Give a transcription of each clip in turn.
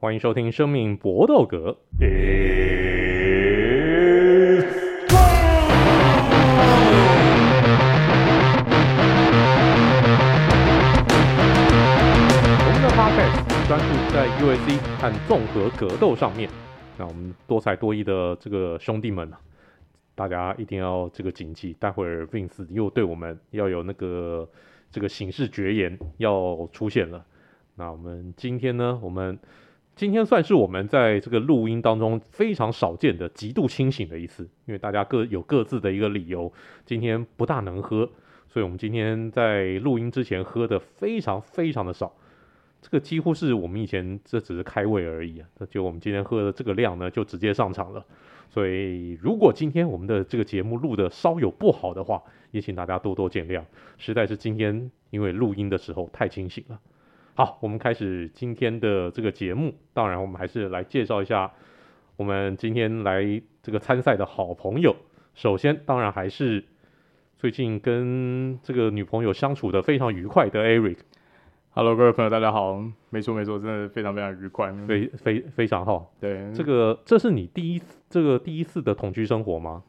欢迎收听《生命搏斗格》。我们的 p o d c 专注在 UFC 和综合格斗上面。那我们多才多艺的这个兄弟们，大家一定要这个谨记，待会儿 Vince 又对我们要有那个这个警示绝言要出现了。那我们今天呢，我们。今天算是我们在这个录音当中非常少见的极度清醒的一次，因为大家各有各自的一个理由，今天不大能喝，所以我们今天在录音之前喝的非常非常的少，这个几乎是我们以前这只是开胃而已啊，那就我们今天喝的这个量呢，就直接上场了。所以如果今天我们的这个节目录的稍有不好的话，也请大家多多见谅，实在是今天因为录音的时候太清醒了。好，我们开始今天的这个节目。当然，我们还是来介绍一下我们今天来这个参赛的好朋友。首先，当然还是最近跟这个女朋友相处的非常愉快的 Eric。Hello，各位朋友，大家好。没错，没错，真的非常非常愉快，非非非常好。对，这个这是你第一这个第一次的同居生活吗？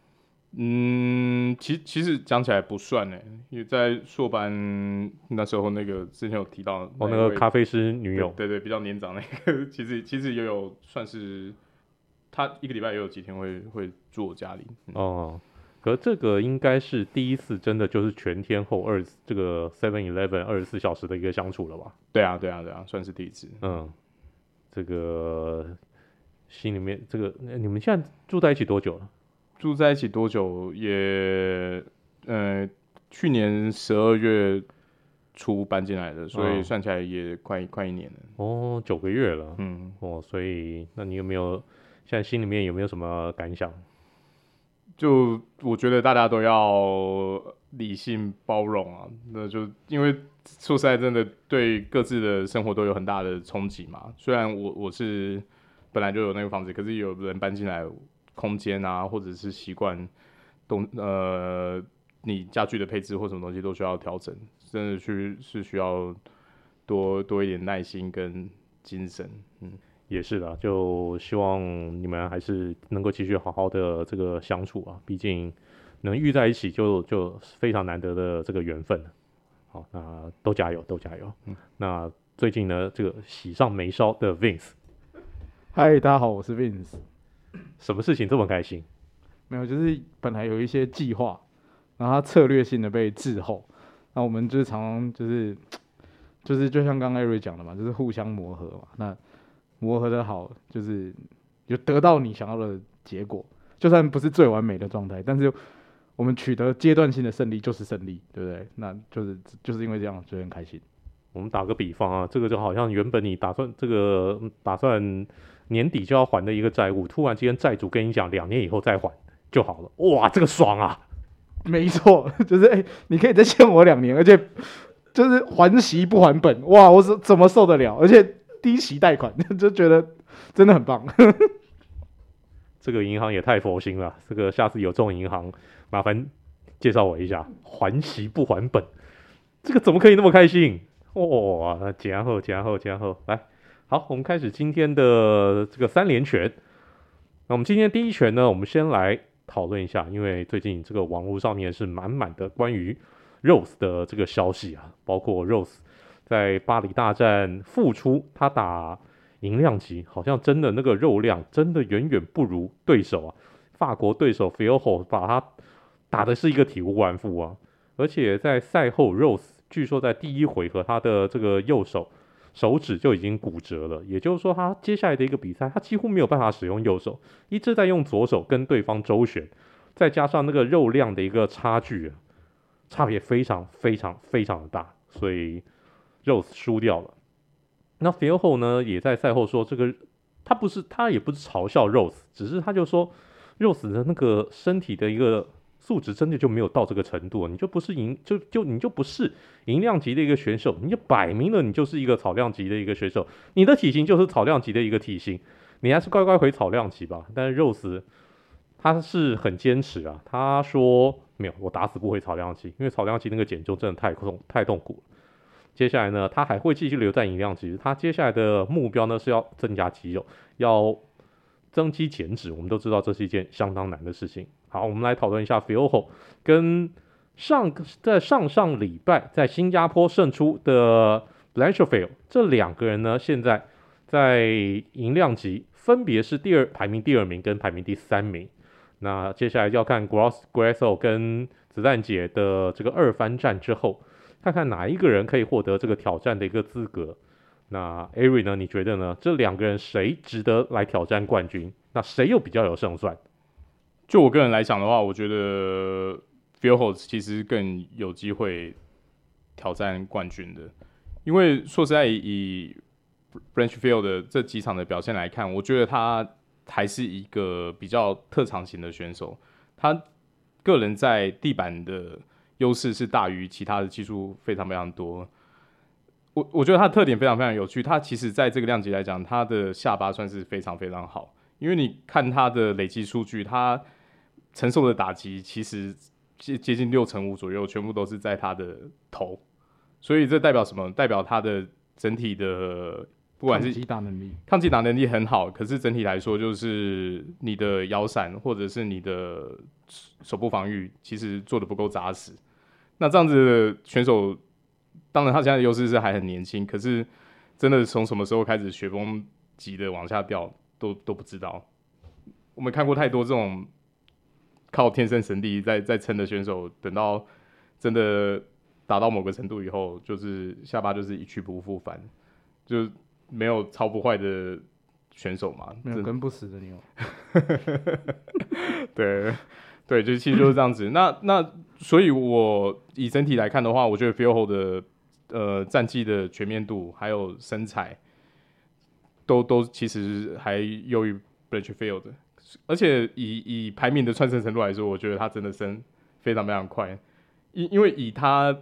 嗯，其其实讲起来不算呢，因为在硕班那时候，那个之前有提到哦，那个咖啡师女友，对，对对，比较年长那个，其实其实也有算是他一个礼拜也有几天会会住我家里。嗯、哦，可这个应该是第一次，真的就是全天候二这个 Seven Eleven 二十四小时的一个相处了吧？对啊，对啊，对啊，算是第一次。嗯，这个心里面这个，你们现在住在一起多久了？住在一起多久？也，呃，去年十二月初搬进来的，所以算起来也快、哦、快一年了。哦，九个月了。嗯，哦，所以那你有没有现在心里面有没有什么感想？就我觉得大家都要理性包容啊。那就因为说实在，真的对各自的生活都有很大的冲击嘛。虽然我我是本来就有那个房子，可是有人搬进来。空间啊，或者是习惯东呃，你家具的配置或什么东西都需要调整，真的去是需要多多一点耐心跟精神。嗯，也是的，就希望你们还是能够继续好好的这个相处啊，毕竟能遇在一起就就非常难得的这个缘分。好，那都加油，都加油。嗯，那最近呢，这个喜上眉梢的 Vince，嗨，大家好，我是 Vince。什么事情这么开心？没有，就是本来有一些计划，然后它策略性的被滞后。那我们就是常常就是就是就像刚刚艾瑞讲的嘛，就是互相磨合嘛。那磨合的好，就是有得到你想要的结果，就算不是最完美的状态，但是我们取得阶段性的胜利就是胜利，对不对？那就是就是因为这样，所以很开心。我们打个比方啊，这个就好像原本你打算这个打算。年底就要还的一个债务，突然之间债主跟你讲两年以后再还就好了，哇，这个爽啊！没错，就是哎、欸，你可以再欠我两年，而且就是还息不还本，哇，我怎怎么受得了？而且低息贷款，就觉得真的很棒。这个银行也太佛心了，这个下次有这种银行，麻烦介绍我一下，还息不还本，这个怎么可以那么开心？哇，然后然后然后来。好，我们开始今天的这个三连拳。那我们今天第一拳呢，我们先来讨论一下，因为最近这个网络上面是满满的关于 Rose 的这个消息啊，包括 Rose 在巴黎大战复出，他打银量级，好像真的那个肉量真的远远不如对手啊，法国对手 f i o h o 把他打的是一个体无完肤啊，而且在赛后 Rose 据说在第一回合他的这个右手。手指就已经骨折了，也就是说，他接下来的一个比赛，他几乎没有办法使用右手，一直在用左手跟对方周旋，再加上那个肉量的一个差距，差别非常非常非常的大，所以 Rose 输掉了。那 Firot 呢，也在赛后说，这个他不是他也不是嘲笑 Rose，只是他就说 Rose 的那个身体的一个。素质真的就没有到这个程度，你就不是银，就就你就不是银量级的一个选手，你就摆明了你就是一个草量级的一个选手，你的体型就是草量级的一个体型，你还是乖乖回草量级吧。但是 Rose 他是很坚持啊，他说没有，我打死不回草量级，因为草量级那个减重真的太痛太痛苦了。接下来呢，他还会继续留在银量级。他接下来的目标呢是要增加肌肉，要增肌减脂。我们都知道这是一件相当难的事情。好，我们来讨论一下 Fioho 跟上在上上礼拜在新加坡胜出的 Blanchfield 这两个人呢，现在在银量级分别是第二排名第二名跟排名第三名。那接下来就要看 Gross Grasso 跟子弹姐的这个二番战之后。看看哪一个人可以获得这个挑战的一个资格？那 Ari 呢？你觉得呢？这两个人谁值得来挑战冠军？那谁又比较有胜算？就我个人来讲的话，我觉得 Fioho 其实更有机会挑战冠军的，因为说实在，以 Blanchfield 的这几场的表现来看，我觉得他还是一个比较特长型的选手，他个人在地板的。优势是大于其他的技术非常非常多，我我觉得他的特点非常非常有趣。他其实在这个量级来讲，他的下巴算是非常非常好，因为你看他的累积数据，他承受的打击其实接接近六成五左右，全部都是在他的头，所以这代表什么？代表他的整体的不管是抗击打能力，抗击打能力很好。可是整体来说，就是你的摇闪或者是你的手部防御，其实做的不够扎实。那这样子的选手，当然他现在的优势是还很年轻，可是真的从什么时候开始雪崩级的往下掉，都都不知道。我们看过太多这种靠天生神力在在撑的选手，等到真的达到某个程度以后，就是下巴就是一去不复返，就没有超不坏的选手嘛，没有跟不死的牛。对。对，就其实就是这样子。那那，所以我以整体来看的话，我觉得 Fioho 的呃战绩的全面度还有身材，都都其实还优于 Blanchfield。而且以以排名的窜升程度来说，我觉得他真的升非常非常快。因因为以他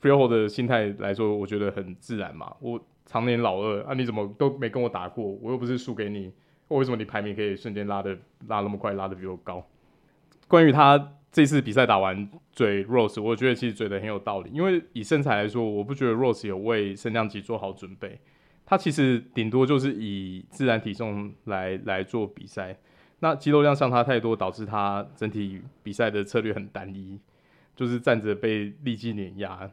Fioho 的心态来说，我觉得很自然嘛。我常年老二啊，你怎么都没跟我打过？我又不是输给你，我为什么你排名可以瞬间拉的拉那么快，拉的比我高？关于他这次比赛打完嘴 Rose，我觉得其实嘴的很有道理。因为以身材来说，我不觉得 Rose 有为升降级做好准备。他其实顶多就是以自然体重来来做比赛。那肌肉量相差太多，导致他整体比赛的策略很单一，就是站着被立即碾压。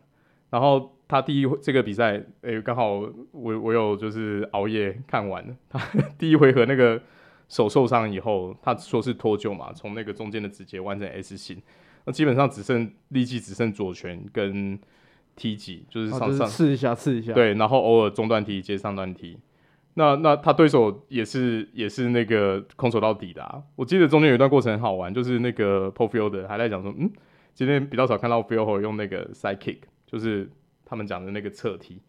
然后他第一这个比赛，诶、欸，刚好我我有就是熬夜看完了他第一回合那个。手受伤以后，他说是脱臼嘛，从那个中间的指节弯成 S 型，那基本上只剩力气只剩左拳跟踢击，就是上上刺一下刺一下，对，然后偶尔中段踢接上段踢。那那他对手也是也是那个空手到底的啊。我记得中间有一段过程很好玩，就是那个 Paul Felder 还在讲说，嗯，今天比较少看到 Fioho 用那个 side kick，就是他们讲的那个侧踢。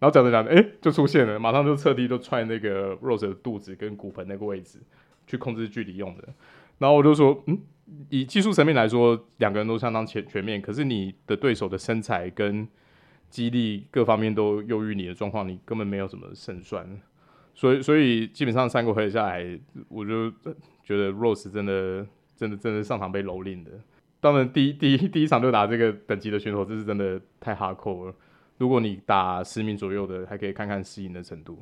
然后讲着讲着，哎，就出现了，马上就侧踢，就踹那个 Rose 的肚子跟骨盆那个位置，去控制距离用的。然后我就说，嗯，以技术层面来说，两个人都相当全全面。可是你的对手的身材跟肌力各方面都优于你的状况，你根本没有什么胜算。所以，所以基本上三个回合下来，我就觉得 Rose 真的、真的、真的上场被蹂躏的。当然，第一、第一、第一场就打这个等级的选手，这是真的太 hardcore 了。如果你打十名左右的，还可以看看适应的程度。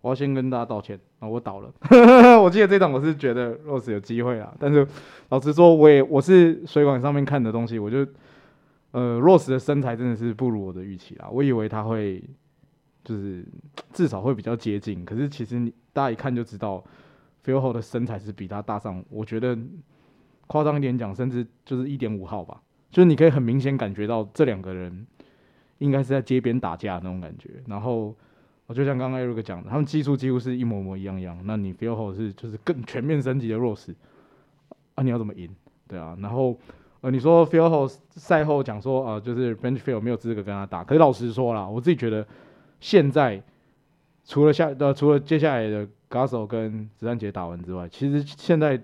我要先跟大家道歉啊，我倒了。我记得这场我是觉得 Rose 有机会啊，但是老实说，我也我是水管上面看的东西，我就呃 Rose 的身材真的是不如我的预期啦。我以为他会就是 至少会比较接近，可是其实你大家一看就知道 Fioho 的身材是比他大上，我觉得夸张一点讲，甚至就是一点五号吧。就是你可以很明显感觉到这两个人。应该是在街边打架那种感觉，然后我就像刚刚 Eric 讲的，他们技术几乎是一模模一样样。那你 Fioho 是就是更全面升级的 Rose 啊，你要怎么赢？对啊，然后呃，你说 Fioho 赛后讲说啊、就是 Benchfield 没有资格跟他打。可是老实说啦，我自己觉得现在除了下呃除了接下来的 g a s o 跟子弹姐打完之外，其实现在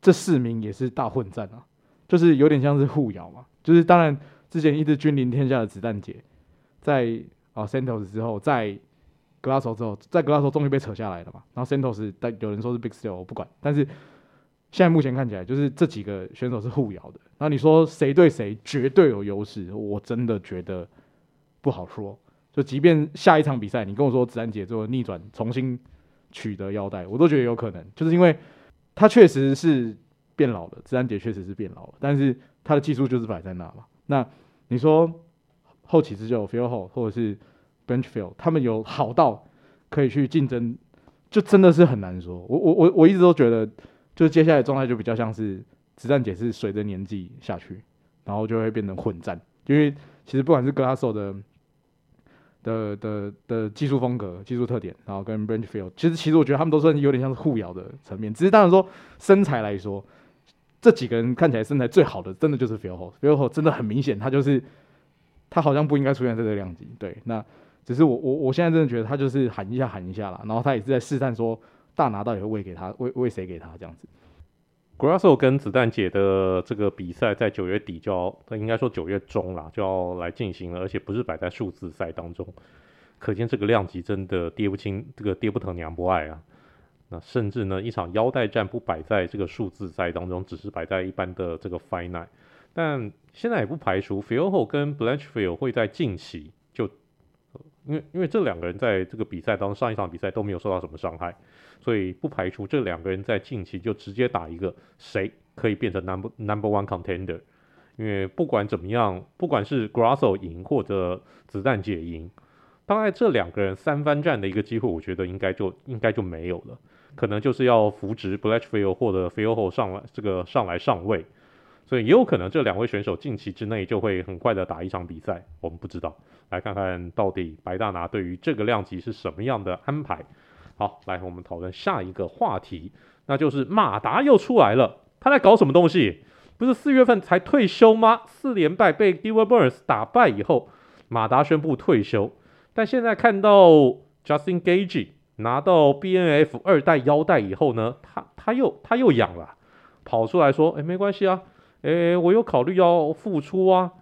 这四名也是大混战啊，就是有点像是互咬嘛，就是当然。之前一直君临天下的子弹姐，在啊 Santos 之后，在 Grasso 之后，在 Grasso 终于被扯下来了嘛。然后 Santos 但有人说是 Big Steel，我不管。但是现在目前看起来，就是这几个选手是互咬的。那你说谁对谁绝对有优势？我真的觉得不好说。就即便下一场比赛，你跟我说子弹姐做逆转重新取得腰带，我都觉得有可能，就是因为他确实是变老了，子弹姐确实是变老了，但是他的技术就是摆在那嘛。那你说后起之秀 Phil Hought 或者是 Benchfield，他们有好到可以去竞争，就真的是很难说。我我我我一直都觉得，就接下来状态就比较像是子弹姐是随着年纪下去，然后就会变成混战，因为其实不管是 Grasso 的。的的的技术风格、技术特点，然后跟 Branch Field，其实其实我觉得他们都算有点像是互咬的层面。只是当然说身材来说，这几个人看起来身材最好的，真的就是 Phil Hought。Phil Hought 真的很明显，他就是他好像不应该出现在这个量级。对，那只是我我我现在真的觉得他就是喊一下喊一下啦，然后他也是在试探说大拿到底会喂给他喂喂谁给他这样子。Grasso 跟子弹姐的这个比赛在九月底就要，应该说九月中啦，就要来进行了，而且不是摆在数字赛当中，可见这个量级真的跌不清，这个跌不疼娘不爱啊。那甚至呢，一场腰带战不摆在这个数字赛当中，只是摆在一般的这个 Fight Night。但现在也不排除 Phil Hought 跟 Blanchfield 会在近期就，因为因为这两个人在这个比赛当中上一场比赛都没有受到什么伤害。所以不排除这两个人在近期就直接打一个谁可以变成 number number one contender，因为不管怎么样，不管是 Grasso 赢或者子弹姐赢，大概这两个人三番战的一个机会，我觉得应该就应该就没有了，可能就是要扶植 Blanchfield 或者 Philo 上来这个上来上位，所以也有可能这两位选手近期之内就会很快的打一场比赛，我们不知道，来看看到底白大拿对于这个量级是什么样的安排。好，来，我们讨论下一个话题，那就是马达又出来了，他在搞什么东西？不是四月份才退休吗？四连败被 Gilbert Burns 打败以后，马达宣布退休。但现在看到 Justin Gaethje 拿到 BNF 二代腰带以后呢，他他又他又痒了，跑出来说：“哎，没关系啊，哎，我有考虑要复出啊，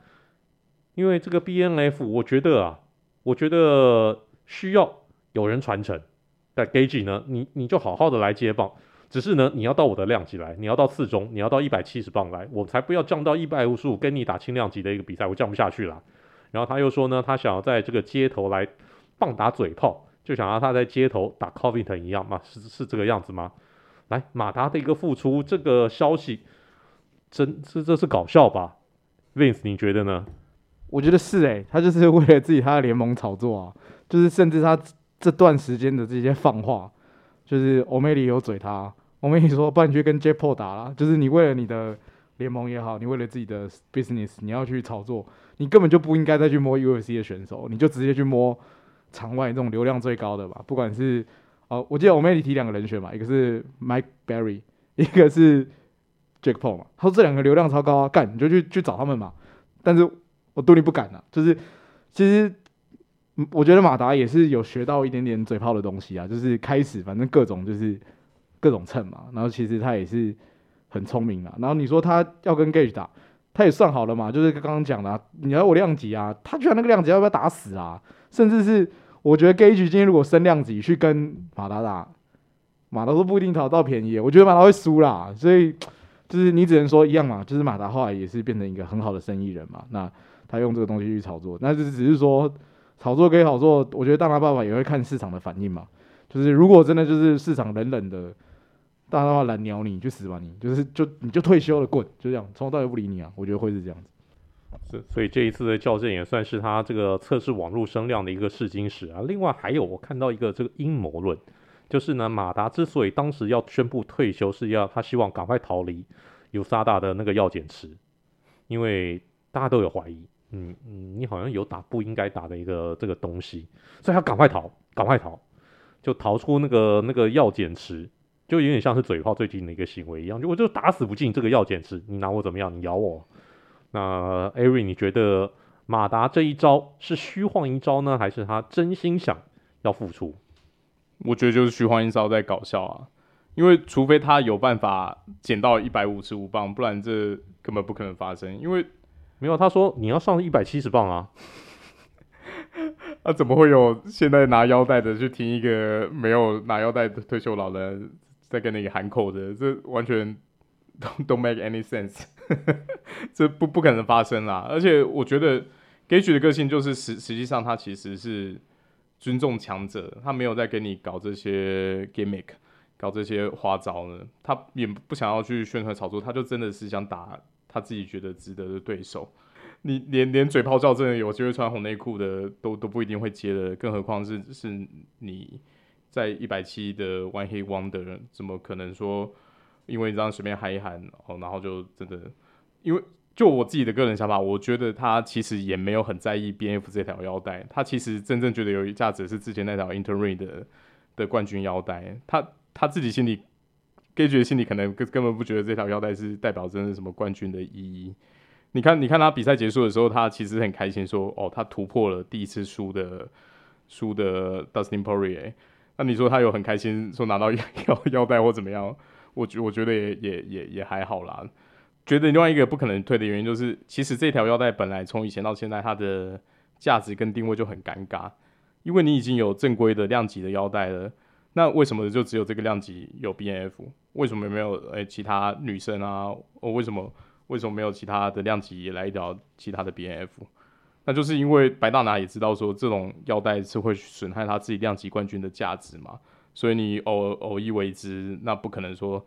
因为这个 BNF，我觉得啊，我觉得需要有人传承。”但 Gage 呢，你你就好好的来接棒，只是呢，你要到我的量级来，你要到四中，你要到一百七十磅来，我才不要降到一百五十五跟你打轻量级的一个比赛，我降不下去了。然后他又说呢，他想要在这个街头来棒打嘴炮，就想要他在街头打 Covington 一样嘛，是是这个样子吗？来，马达的一个复出，这个消息真这这是搞笑吧？Vince 你觉得呢？我觉得是诶、他就是为了自己他的联盟炒作啊，就是甚至他。这段时间的这些放话，就是欧梅里有嘴他，欧梅里说，不然你去跟 j a p o 打啦，就是你为了你的联盟也好，你为了自己的 business，你要去炒作，你根本就不应该再去摸 UFC 的选手，你就直接去摸场外这种流量最高的吧。不管是哦，我记得欧梅里提两个人选嘛，一个是 Mike Berry，一个是 Jack Paul 嘛，他说这两个流量超高啊，干你就去去找他们嘛。但是我对你不敢啊，就是其实。我觉得马达也是有学到一点点嘴炮的东西啊，就是开始反正各种就是各种蹭嘛，然后其实他也是很聪明啊。然后你说他要跟 Gage 打，他也算好了嘛，就是刚刚讲的，你要我量级啊，他居然那个量级要不要打死啊？甚至是我觉得 Gage 今天如果升量级去跟马达打，马达都不一定讨到便宜，我觉得马达会输啦。所以就是你只能说一样嘛，就是马达后来也是变成一个很好的生意人嘛，那他用这个东西去炒作，那就只是说。炒作可以炒作，我觉得大拿爸爸也会看市场的反应嘛。就是如果真的就是市场冷冷的，大拿爸爸懒鸟你，去死吧你！就是就你就退休了，滚，就这样，从头到尾不理你啊。我觉得会是这样子。是，所以这一次的校正也算是他这个测试网络声量的一个试金石啊。另外还有我看到一个这个阴谋论，就是呢，马达之所以当时要宣布退休，是要他希望赶快逃离 USADA 的那个药检池，因为大家都有怀疑。嗯嗯，你好像有打不应该打的一个这个东西，所以他赶快逃，赶快逃，就逃出那个那个药检池，就有点像是嘴炮最近的一个行为一样，就我就打死不进这个药检池，你拿我怎么样？你咬我？那 Ari，你觉得马达这一招是虚晃一招呢，还是他真心想要复出？我觉得就是徐晃一招在搞笑啊，因为除非他有办法减到一百五十五磅，不然这根本不可能发生，因为。没有，他说你要上一百七十磅啊！那、啊、怎么会有现在拿腰带的去听一个没有拿腰带的退休老人在跟那个喊口的？这完全 don't, don't make any sense，这不不可能发生啦！而且我觉得 Gaethje 的个性就是实实际上他其实是尊重强者，他没有在跟你搞这些 gimmick，搞这些花招呢。他也不想要去宣传炒作，他就真的是想打他自己觉得值得的对手。你连连嘴炮叫真的有机会穿红内裤的都都不一定会接的，更何况是是你在一百七的 One Hit Wonder，怎么可能说因为你这样随便喊一喊哦，然后就真的因为。就我自己的个人想法，我觉得他其实也没有很在意 BF 这条腰带，他其实真正觉得有价值是之前那条 Interim 的的冠军腰带，他他自己心里 g a 心里可能根根本不觉得这条腰带是代表真的什么冠军的意义。你看，你看他比赛结束的时候，他其实很开心说，哦，他突破了第一次输的输的 Dustin p o r i e。那你说他有很开心说拿到 腰腰带或怎么样？我觉我觉得也也也也还好啦。觉得另外一个不可能退的原因就是，其实这条腰带本来从以前到现在，它的价值跟定位就很尴尬，因为你已经有正规的量级的腰带了，那为什么就只有这个量级有 BNF？为什么没有诶、其他女生啊？哦，为什么为什么没有其他的量级也来一条其他的 BNF？那就是因为白大拿也知道说这种腰带是会损害他自己量级冠军的价值嘛，所以你偶偶一为之，那不可能说。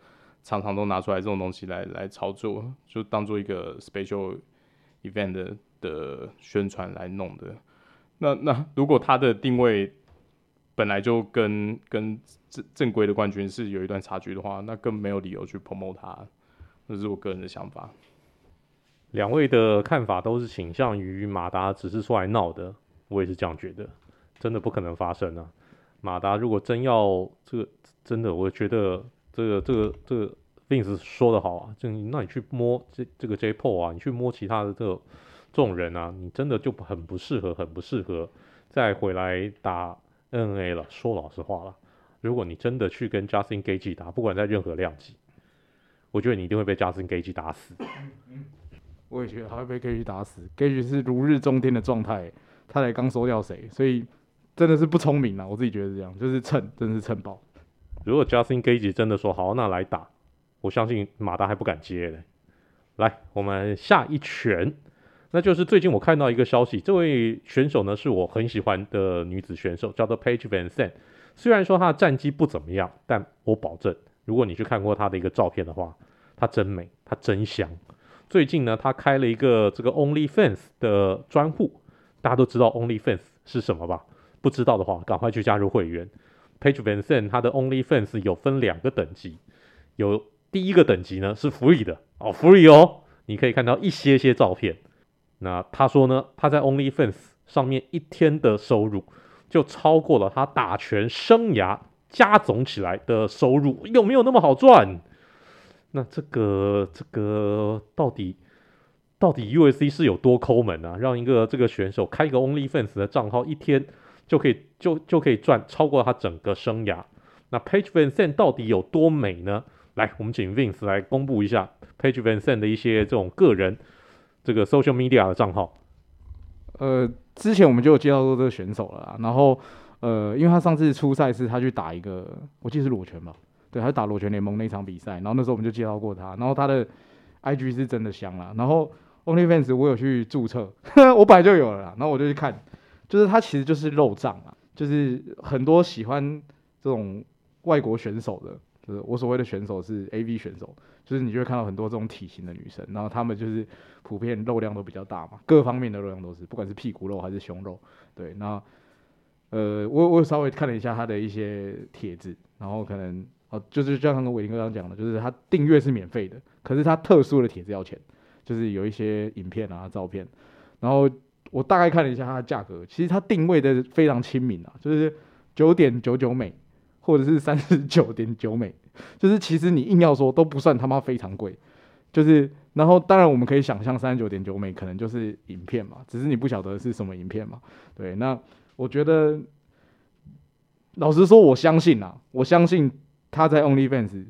常常都拿出来这种东西来来操作，就当做一个 special event 的，宣传来弄的。那那如果他的定位本来就跟跟正正规的冠军是有一段差距的话，那更没有理由去 promote 他。这是我个人的想法。两位的看法都是倾向于马达只是出来闹的，我也是这样觉得，真的不可能发生啊。马达如果真要这个，真的我觉得。这个这个这个 Vince 说的好啊，就那你去摸这这个 JPO 啊，你去摸其他的这个这种人啊，你真的就很不适合，很不适合再回来打 N A 了。说老实话了，如果你真的去跟 Justin Gage 打，不管在任何量级，我觉得你一定会被 Justin Gage 打死。我也觉得他会被 Gage 打死。，Gage 是如日中天的状态，他才刚收掉谁，所以真的是不聪明啊。我自己觉得是这样，就是蹭，真的是蹭爆。如果 Justin Gage 真的说好，那来打，我相信马达还不敢接嘞。来，我们下一拳，那就是最近我看到一个消息，这位选手呢是我很喜欢的女子选手，叫做 Page Van Sant。虽然说她的战绩不怎么样，但我保证，如果你去看过她的一个照片的话，她真美，她真香。最近呢，她开了一个这个 OnlyFans 的专户，大家都知道 OnlyFans 是什么吧？不知道的话，赶快去加入会员。Page VanZant 他的 OnlyFans 有分两个等级，有第一个等级呢是 free 的哦，free 哦，你可以看到一些些照片。那他说呢，他在 OnlyFans 上面一天的收入就超过了他打拳生涯加总起来的收入，有没有那么好赚？那这个这个到底到底 USC 是有多抠门啊？让一个这个选手开一个 OnlyFans 的账号一天？就可以就就可以赚超过他整个生涯。那 Page Vincent 到底有多美呢？来，我们请 Vince 来公布一下 Page Vincent 的一些这种个人这个 social media 的账号。呃，之前我们就有介绍过这个选手了啦。然后呃，因为他上次出赛是他去打一个，我记得是裸拳吧？对，他打裸拳联盟那场比赛。然后那时候我们就介绍过他。然后他的 IG 是真的香啦。然后 OnlyFans 我有去注册，我本来就有了啦。然后我就去看。就是他其实就是肉障啊，就是很多喜欢这种外国选手的，就是我所谓的选手是 AV 选手，就是你就会看到很多这种体型的女生，然后她们就是普遍肉量都比较大嘛，各方面的肉量都是，不管是屁股肉还是胸肉，对，那呃，我我稍微看了一下他的一些帖子，然后可能哦，就是就像刚刚伟霆哥刚讲的，就是他订阅是免费的，可是他特殊的帖子要钱，就是有一些影片啊、照片，然后。我大概看了一下它的价格，其实它定位的非常亲民啊，就是九点九九美，或者是三十九点九美，就是其实你硬要说都不算他妈非常贵，就是然后当然我们可以想象三十九点九美可能就是影片嘛，只是你不晓得是什么影片嘛，对，那我觉得老实说，我相信啊，我相信他在 OnlyFans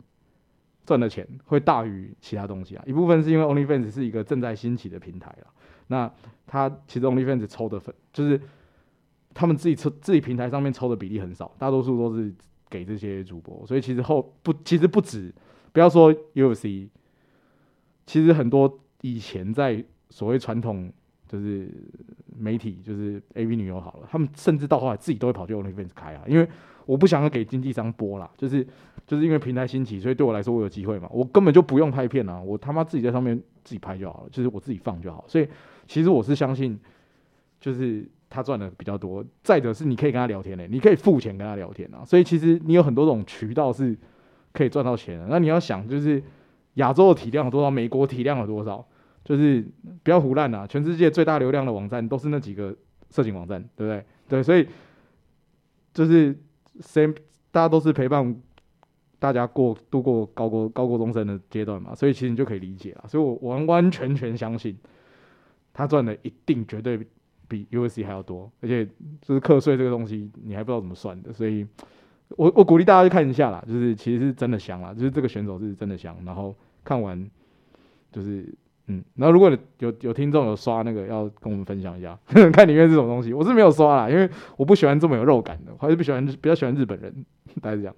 赚的钱会大于其他东西啊，一部分是因为 OnlyFans 是一个正在兴起的平台啊。那他其实 OnlyFans 抽的粉，就是他们自己抽自己平台上面抽的比例很少，大多数都是给这些主播，所以其实后不其实不止，不要说 UFC，其实很多以前在所谓传统就是媒体，就是 AV 女优好了，他们甚至到后来自己都会跑去 OnlyFans 开啊，因为我不想要给经纪商播啦，就是就是因为平台兴起，所以对我来说我有机会嘛，我根本就不用拍片啊，我他妈自己在上面自己拍就好了，就是我自己放就好，所以其实我是相信，就是他赚的比较多，再者是你可以跟他聊天嘞、你可以付钱跟他聊天啊，所以其实你有很多种渠道是可以赚到钱的，那你要想就是亚洲的体量有多少，美国体量有多少？就是不要胡乱啊！全世界最大流量的网站都是那几个色情网站，对不对？对，所以就是谁大家都是陪伴大家过度过高过高过中生的阶段嘛，所以其实你就可以理解了。所以我完完全全相信他赚的一定绝对比 UFC 还要多，而且就是课税这个东西你还不知道怎么算的，所以我我鼓励大家去看一下啦，就是其实是真的香啦，就是这个选手是真的香，然后看完就是。嗯，然后如果有有听众有刷那个，要跟我们分享一下，呵 呵看里面是什么东西。我是没有刷啦，因为我不喜欢这么有肉感的，我还是不喜欢比较喜欢日本人。大概是这样。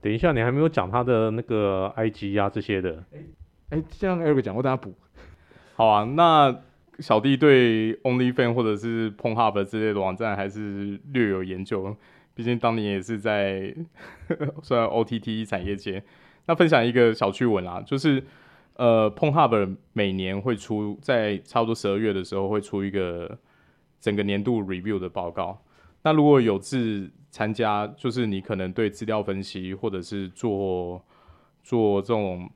等一下，你还没有讲他的那个 IG 啊这些的。哎哎，先让 Eric 讲，我等下补。好啊，那小弟对 Only Fan 或者是 PonHub 之类的网站还是略有研究，毕竟当年也是在 算 OTT 产业界。那分享一个小趣闻啊，就是。呃 PonHub 每年会出在差不多十二月的时候会出一个整个年度 review 的报告。那如果有志参加，就是你可能对资料分析或者是做做这种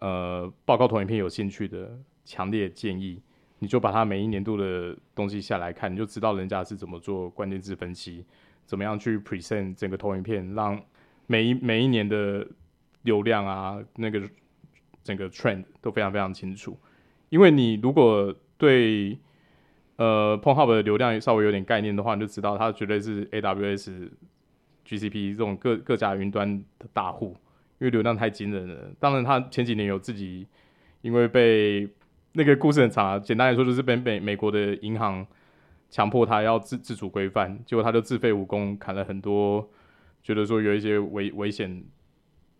呃报告投影片有兴趣的，强烈建议你就把它每一年度的东西下来看，你就知道人家是怎么做关键字分析，怎么样去 present 整个投影片，让每一每一年的流量啊那个。整个 trend 都非常非常清楚，因为你如果对呃 p o n h u b 的流量稍微有点概念的话，你就知道它绝对是 AWS、GCP 这种各各家云端的大户，因为流量太惊人了。当然，它前几年有自己因为被那个故事很长啊，简单来说就是被美美国的银行强迫他要自自主规范，结果他就自废武功，砍了很多，觉得说有一些危危险。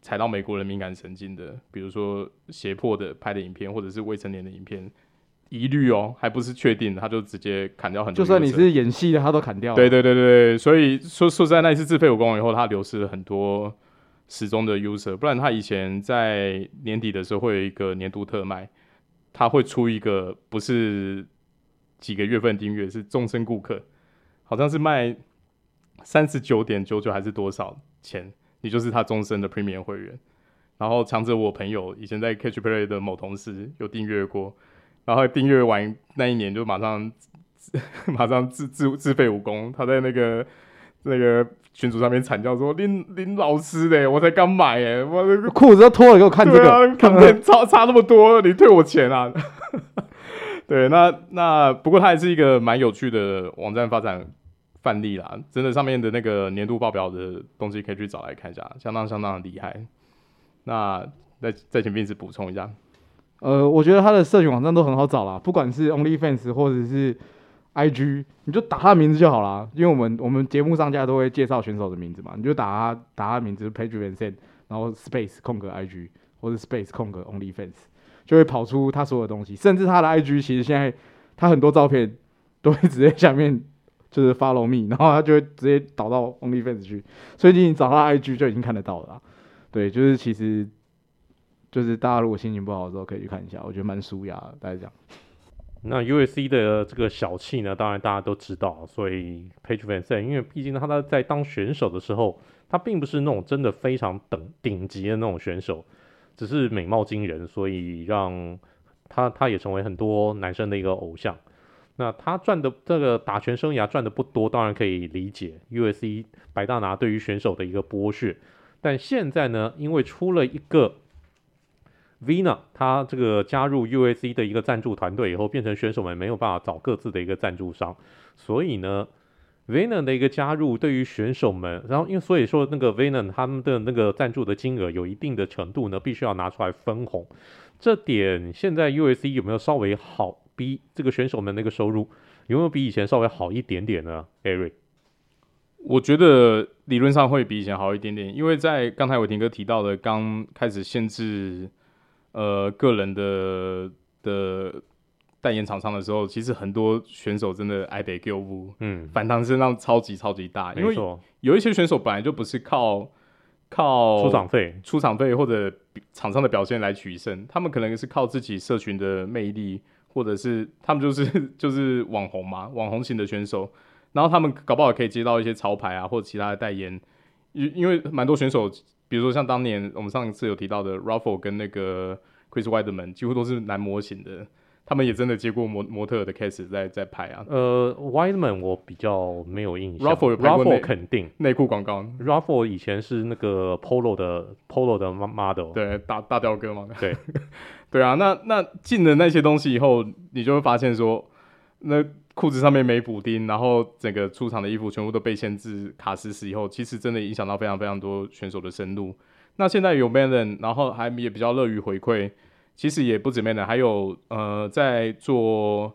踩到美国人敏感神经的，比如说胁迫的拍的影片，或者是未成年的影片，一律哦，还不是确定，他就直接砍掉很多。就算你是演戏的，他都砍掉。对对对对，所以说说实在，那一次自废武功以后，他流失了很多时钟的 user。不然他以前在年底的时候会有一个年度特卖，他会出一个不是几个月份订阅，是终身顾客，好像是卖三十九点九九还是多少钱。你就是他终身的 Premium 会员，然后强者我朋友以前在 Catch Play 的某同事有订阅过，然后订阅完那一年就马上 马上自自自废武功，他在那个那个群主上面惨叫说：“林林老师嘞，我才刚买哎，我那个裤子都脱了给我看这个，啊、看片差差那么多，你退我钱啊？” 对，那那不过它还是一个蛮有趣的网站发展。范例啦，真的上面的那个年度报表的东西可以去找来看一下，相当相当的厉害。那再再请斌子补充一下。呃，我觉得他的社群网站都很好找啦，不管是 OnlyFans 或者是 IG，你就打他的名字就好啦。因为我们我们节目上架都会介绍选手的名字嘛，你就打他打他名字 Page Vincent，然后 Space 空格 IG 或者 Space 空格 OnlyFans，就会跑出他所有的东西，甚至他的 IG 其实现在他很多照片都会直接下面。就是 follow me，然后他就会直接导到 OnlyFans 去，所以你找他 IG 就已经看得到了。对，就是其实，就是大家如果心情不好的时候可以去看一下，我觉得蛮舒压的。大家讲，那 UFC 的这个小气呢，当然大家都知道，所以 Paige VanZant，因为毕竟他在在当选手的时候，他并不是那种真的非常等顶级的那种选手，只是美貌惊人，所以让他他也成为很多男生的一个偶像。那他赚的这个打拳生涯赚的不多，当然可以理解 UFC 白大拿对于选手的一个剥削。但现在呢，因为出了一个 Vina，他这个加入 UFC 的一个赞助团队以后，变成选手们没有办法找各自的一个赞助商，所以呢，Vina 的一个加入对于选手们，然后因为所以说那个 Vina 他们的那个赞助的金额有一定的程度呢，必须要拿出来分红。这点现在 UFC 有没有稍微好？比这个选手们那个收入有没有比以前稍微好一点点呢？Eric，我觉得理论上会比以前好一点点，因为在刚才伟霆哥提到的，刚开始限制呃个人的的代言厂商的时候，其实很多选手真的爱得给我，嗯，反弹声浪超级超级大，因为，有一些选手本来就不是靠靠出场费、出场费或者场上的表现来取胜，他们可能是靠自己社群的魅力，或者是他们就是 就是网红嘛，网红型的选手，然后他们搞不好可以接到一些潮牌啊或者其他的代言，因因为蛮多选手，比如说像当年我们上一次有提到的 Ruffle 跟那个 Chris Weidman，几乎都是男模型的。他们也真的接过模模特的 case 在在拍啊。呃 w i d e m a n 我比较没有印象。Ruffle 有拍过肯定内裤广告。Ruffle 以前是那个 Polo 的 Polo 的 model。对，大大雕哥嘛。对，对啊，那那进了那些东西以后，你就会发现说，那裤子上面没补丁，然后整个出场的衣服全部都被限制卡死死以后，其实真的影响到非常非常多选手的深入。那现在有 Melon，然后还也比较乐于回馈。其实也不止 Melon，还有呃，在做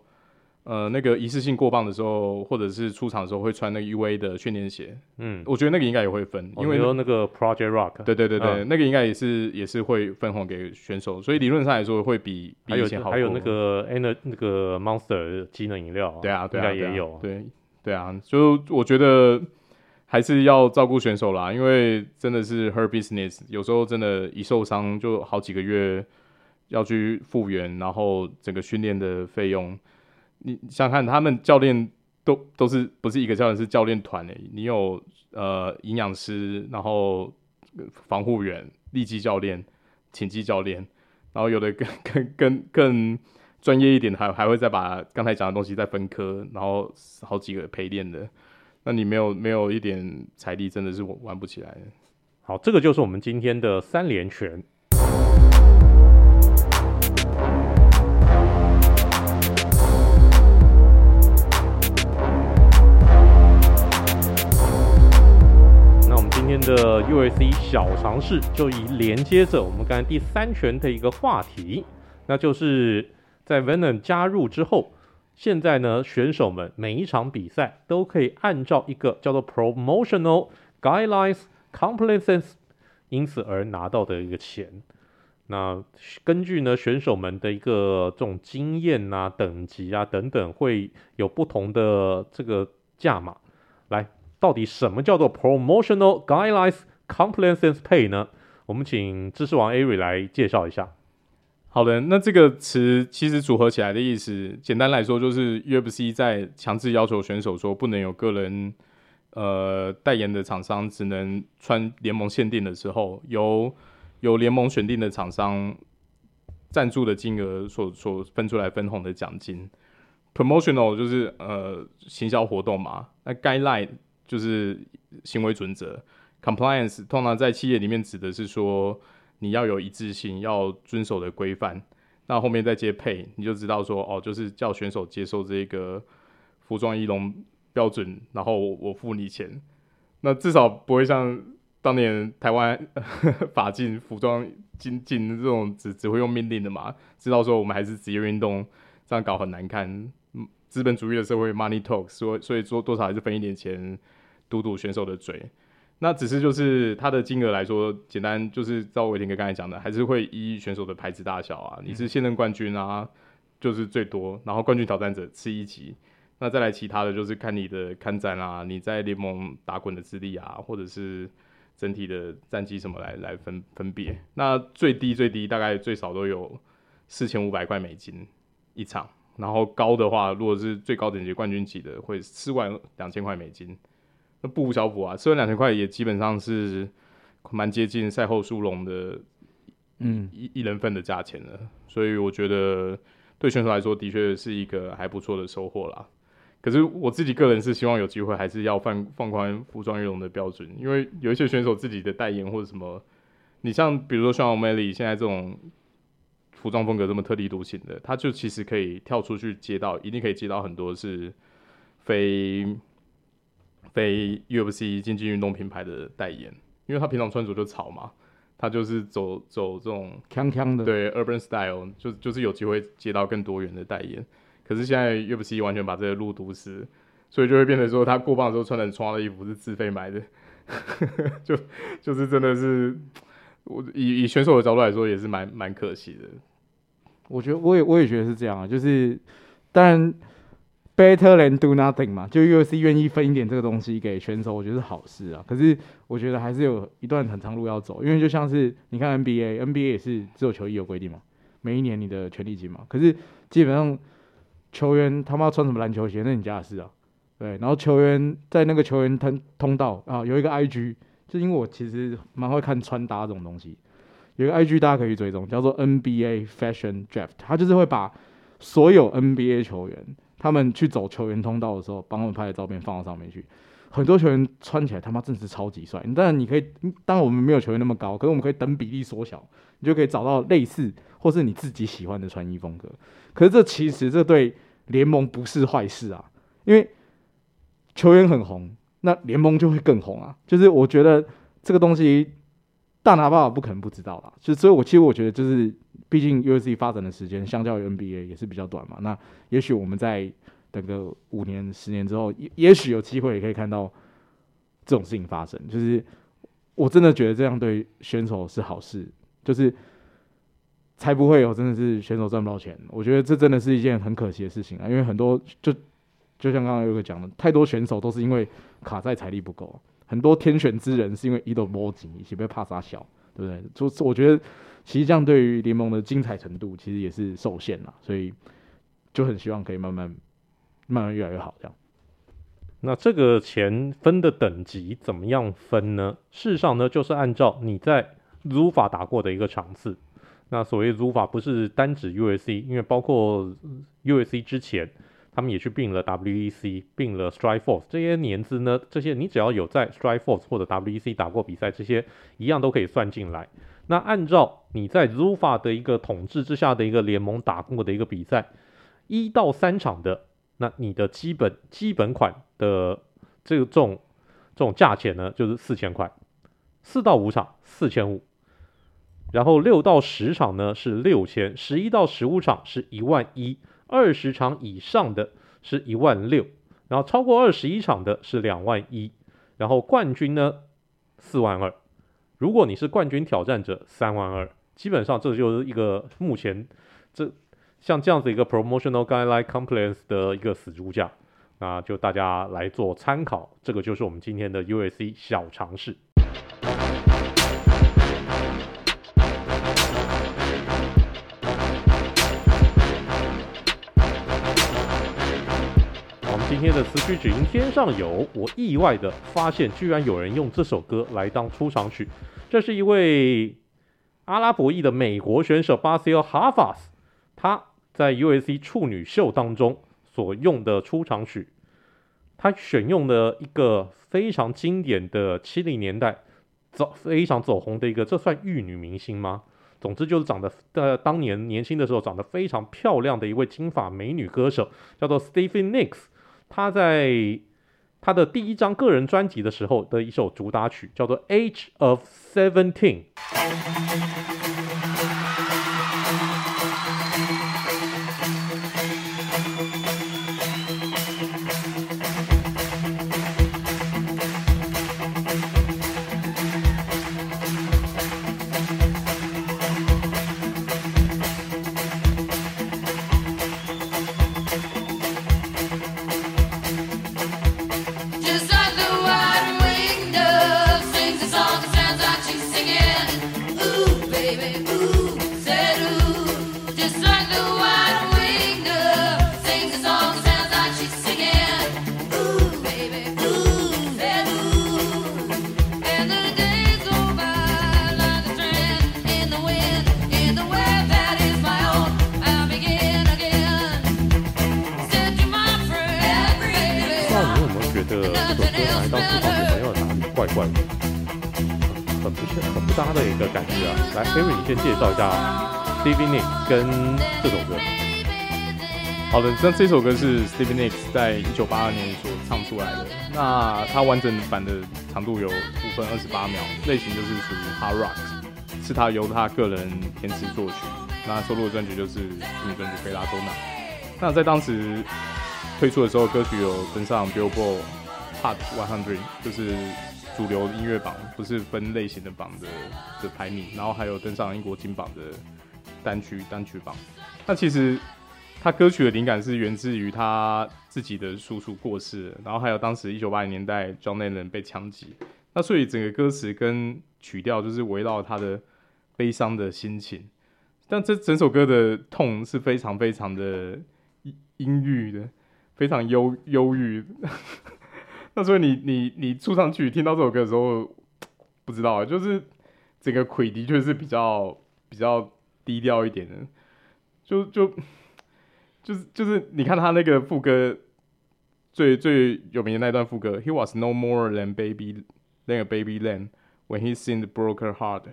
呃那个一次性过磅的时候，或者是出场的时候会穿那个 UA 的训练鞋。嗯，我觉得那个应该也会分，因为说那个 Project Rock，对对对对，嗯、那个应该也是也是会分红给选手，所以理论上来说会比比以前好。还有那个 N 那个 Monster 机能饮料，对啊对啊，应该也有。对对啊，就我觉得还是要照顾选手啦，因为真的是 Her Business，有时候真的一受伤就好几个月。要去复原，然后整个训练的费用，你想看他们教练都都是不是一个教练，是教练团的。你有呃营养师，然后防护员、立技教练、请技教练，然后有的更更更更专业一点，还还会再把刚才讲的东西再分科，然后好几个陪练的。那你没有没有一点财力，真的是玩不起来。好，这个就是我们今天的三连拳。的 USC 小尝试就以连接着我们刚才第三拳的一个话题，那就是在 Venom 加入之后，现在呢选手们每一场比赛都可以按照一个叫做 Promotional Guidelines Compliances，因此而拿到的一个钱。那根据呢选手们的一个这种经验啊、等级啊等等，会有不同的这个价码来。到底什么叫做 promotional guidelines compliance pay 呢？我们请知识王 Ari 来介绍一下。好的，那这个词其实组合起来的意思，简单来说就是 UFC 在强制要求选手说，不能有个人呃代言的厂商只能穿联盟限定的时候，由由联盟选定的厂商赞助的金额所所分出来分红的奖金。Promotional 就是呃行销活动嘛，那 guideline 就是行为准则，compliance 通常在企业里面指的是说你要有一致性，要遵守的规范。那后面再接 pay，你就知道说哦，就是叫选手接受这个服装仪容标准，然后我我付你钱。那至少不会像当年台湾法禁服装禁禁这种只只会用命令的嘛，知道说我们还是职业运动，这样搞很难看。资本主义的社会，money talks，所以所以说多少还是分一点钱，堵堵选手的嘴。那只是就是它的金额来说，简单就是照伟霆哥刚才讲的，还是会依选手的牌子大小啊。你是现任冠军啊，就是最多，然后冠军挑战者次一级，那再来其他的就是看你的看战啊，你在联盟打滚的资历啊，或者是整体的战绩什么来来分分别。那最低最低大概最少都有四千五百块美金一场。然后高的话，如果是最高等级冠军级的，会四万两千块美金，那不无小补啊。四万两千块也基本上是蛮接近赛后殊荣的，嗯，一一人份的价钱了。所以我觉得对选手来说，的确是一个还不错的收获啦。可是我自己个人是希望有机会还是要放放宽服装仪容的标准，因为有一些选手自己的代言或者什么，你像比如说像 O'Malley 现在这种。服装风格这么特立独行的，他就其实可以跳出去接到，一定可以接到很多是非非 UFC 竞技运动品牌的代言，因为他平常穿着就潮嘛，他就是走走这种锵锵的，对 urban style，就就是有机会接到更多元的代言。可是现在 UFC 完全把这个路堵死，所以就会变成说他过磅的时候穿的很穿的衣服是自费买的，就就是真的是我以以选手的角度来说也是蛮蛮可惜的。我觉得我也我也觉得是这样啊，就是当然 better than do nothing 嘛，就 UFC 愿意分一点这个东西给选手，我觉得是好事啊。可是我觉得还是有一段很长路要走，因为就像是你看 NBA，NBA 也是只有球衣有规定嘛，每一年你的权利金嘛，可是基本上球员他们要穿什么篮球鞋，那你家的事啊。对，然后球员在那个球员通通道啊，有一个 IG，就因为我其实蛮会看穿搭这种东西，有个 IG 大家可以追踪，叫做 NBA Fashion Draft，他就是会把所有 NBA 球员他们去走球员通道的时候，帮他们拍的照片放到上面去。很多球员穿起来他妈真是超级帅，当然你可以，当然我们没有球员那么高，可是我们可以等比例缩小，你就可以找到类似或是你自己喜欢的穿衣风格。可是这其实这对联盟不是坏事啊，因为。球员很红，那联盟就会更红啊！就是我觉得这个东西，大拿爸爸不可能不知道啦。就所以，我其实我觉得，就是毕竟 UFC 发展的时间相较于 NBA 也是比较短嘛。那也许我们在等个五年、十年之后，也也许有机会也可以看到这种事情发生。就是我真的觉得这样对选手是好事，就是才不会有真的是选手赚不到钱。我觉得这真的是一件很可惜的事情啊，因为很多就。就像刚刚有个讲的，太多选手都是因为卡在财力不够，很多天选之人是因为伊都摸紧，以及被怕杀小，对不对？就是我觉得，其实这样对于联盟的精彩程度，其实也是受限了，所以就很希望可以慢慢、慢慢越来越好。这样。那这个钱分的等级怎么样分呢？事实上呢，就是按照你在 z u f a 打过的一个场次。那所谓 z u f a 不是单指 UFC，因为包括 UFC 之前。他们也去并了 WEC，并了 Strikeforce 这些年资呢，这些你只要有在 Strikeforce 或者 WEC 打过比赛，这些一样都可以算进来。那按照你在 Zufa 的一个统治之下的一个联盟打过的一个比赛，一到三场的，那你的基本基本款的这个这种这种价钱呢，就是四千块。四到五场四千五，然后六到十场呢是六千，十一到十五场是一万一。二十场以上的是一万六，然后超过二十一场的是两万一，然后冠军呢四万二，如果你是冠军挑战者三万二，基本上这就是一个目前这像这样子一个 promotional guideline compliance 的一个死猪价，那就大家来做参考，这个就是我们今天的 u s c 小尝试。天的词曲只应天上有，我意外的发现，居然有人用这首歌来当出场曲。这是一位阿拉伯裔的美国选手巴西尔哈法斯，他在 U.S.C 处女秀当中所用的出场曲，他选用的一个非常经典的七零年代走非常走红的一个，这算玉女明星吗？总之就是长得呃当年年轻的时候长得非常漂亮的一位金发美女歌手，叫做 Stevie Nicks。他在他的第一张个人专辑的时候的一首主打曲叫做《Age of Seventeen》。跟这首歌。好的，那这首歌是 Stevie Nicks 在一九八二年所唱出来的。那它完整版的长度有五分二十八秒，类型就是属于 Hard Rock，是他由他个人填词作曲。那收录的专辑就是《秘密专辑贝拉多纳》。那在当时推出的时候，歌曲有登上 Billboard Hot 100，就是。主流音乐榜不是分类型的榜的的排名，然后还有登上英国金榜的单曲单曲榜。那其实他歌曲的灵感是源自于他自己的叔叔过世，然后还有当时一九八零年代 John Lennon 被枪击，那所以整个歌词跟曲调就是围绕他的悲伤的心情。但这整首歌的痛是非常非常的阴郁的，非常忧忧郁。那所以你你你出上去听到这首歌的时候，不知道，就是整个魁的确是比较比较低调一点的，就就就是就是你看他那个副歌最最有名的那一段副歌，He was no more than baby than a baby then when he sing broke her heart，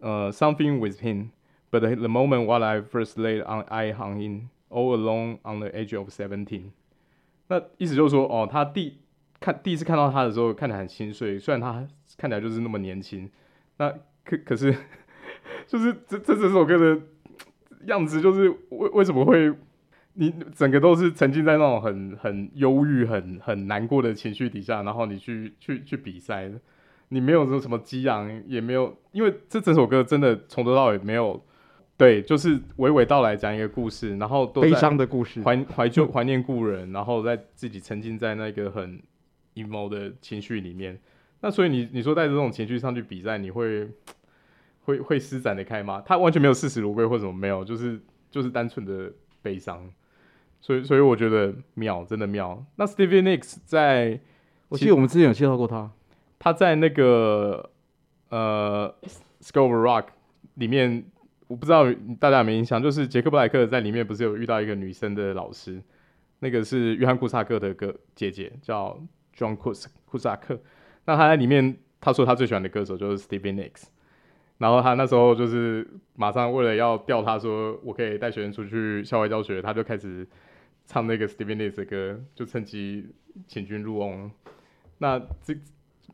呃、uh,，something with him。But the moment while I first laid on eye on him, all alone on the age of seventeen，那意思就是说，哦，他第看第一次看到他的时候，看起来很心碎。虽然他看起来就是那么年轻，那可可是，就是这这这首歌的样子，就是为为什么会你整个都是沉浸在那种很很忧郁、很很难过的情绪底下，然后你去去去比赛，你没有说什么激昂，也没有，因为这整首歌真的从头到尾没有。对，就是娓娓道来讲一个故事，然后都悲伤的故事，怀怀旧、怀念故人，然后在自己沉浸在那个很 emo 的情绪里面。那所以你你说带着这种情绪上去比赛，你会会会施展的开吗？他完全没有视死如归或者什么没有，就是就是单纯的悲伤。所以所以我觉得妙，真的妙。那 Stevie Nicks 在，我记得我们之前有介绍过他，他在那个呃 School of Rock 里面。我不知道大家有没有印象，就是杰克布莱克在里面不是有遇到一个女生的老师，那个是约翰库萨克的个姐姐，叫 John 库库萨克。那他在里面，他说他最喜欢的歌手就是 Stevie Nicks，然后他那时候就是马上为了要调他说我可以带学生出去校外教学，他就开始唱那个 Stevie Nicks 的歌，就趁机请君入瓮。那这。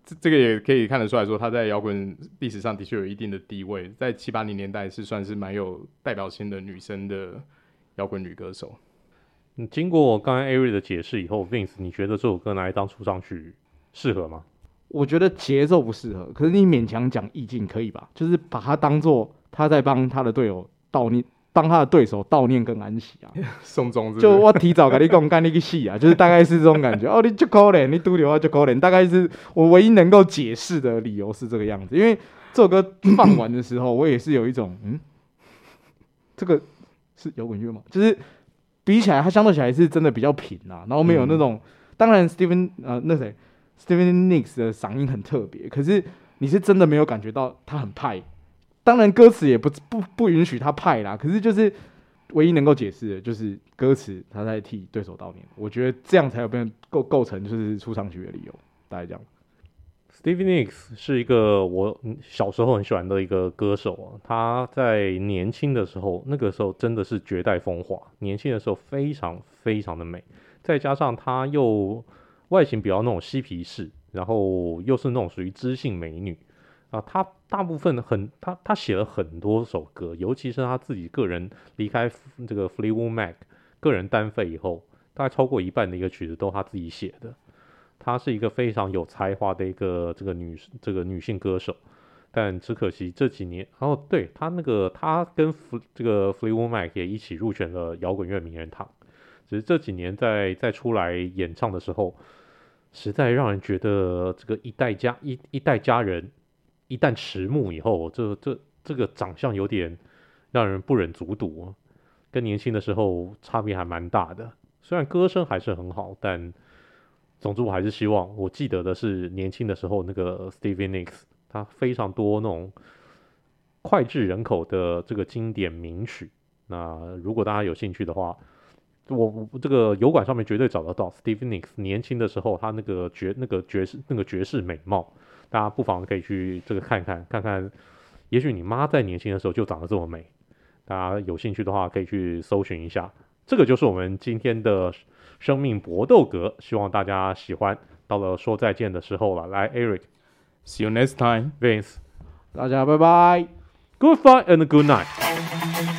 这这个也可以看得出来说，他在摇滚历史上的确有一定的地位，在七八零年代是算是蛮有代表性的女生的摇滚女歌手。嗯，经过刚刚 Ari 的解释以后，Vince，你觉得这首歌拿来当出场曲适合吗？我觉得节奏不适合，可是你勉强讲意境可以吧？就是把它当做他在帮他的队友悼念。帮他的对手悼念跟安息啊，送终是是，就我提早跟你讲，干那个戏啊，就是大概是这种感觉。哦，你就可怜，你独留啊就可怜，大概是我唯一能够解释的理由是这个样子。因为这首歌放完的时候，我也是有一种，嗯，这个是摇滚乐吗？就是比起来，它相对起来是真的比较平啊，然后没有那种，嗯、当然，Steven 呃，那谁，Stevie Nicks 的嗓音很特别，可是你是真的没有感觉到他很派。当然，歌词也不不不允许他派啦。可是，就是唯一能够解释的，就是歌词他在替对手悼念。我觉得这样才有变构构成就是出场曲的理由。大概这样。Stevie Nicks 是一个我小时候很喜欢的一个歌手啊。他在年轻的时候，那个时候真的是绝代风华。年轻的时候非常非常的美，再加上他又外形比较那种嬉皮士，然后又是那种属于知性美女。啊，她大部分很她她写了很多首歌，尤其是她自己个人离开这个 Fleetwood Mac 个人单飞以后，大概超过一半的一个曲子都她自己写的。她是一个非常有才华的一个这个女这个女性歌手，但只可惜这几年，哦对她那个她跟 F, 这个 Fleetwood Mac 也一起入选了摇滚乐名人堂，只是这几年在在出来演唱的时候，实在让人觉得这个一代佳一一代佳人。一旦迟暮以后，这这这个长相有点让人不忍卒睹，跟年轻的时候差别还蛮大的。虽然歌声还是很好，但总之我还是希望，我记得的是年轻的时候那个 Stevie Nicks，他非常多那种脍炙人口的这个经典名曲。那如果大家有兴趣的话，我这个油管上面绝对找得到 Stevie Nicks 年轻的时候他那个绝那个绝世那个绝世美貌。大家不妨可以去这个看看，看看，也许你妈在年轻的时候就长得这么美。大家有兴趣的话，可以去搜寻一下。这个就是我们今天的生命搏斗格，希望大家喜欢。到了说再见的时候了，来，Eric，See you next time，Vince，大家拜拜，Good fight and good night。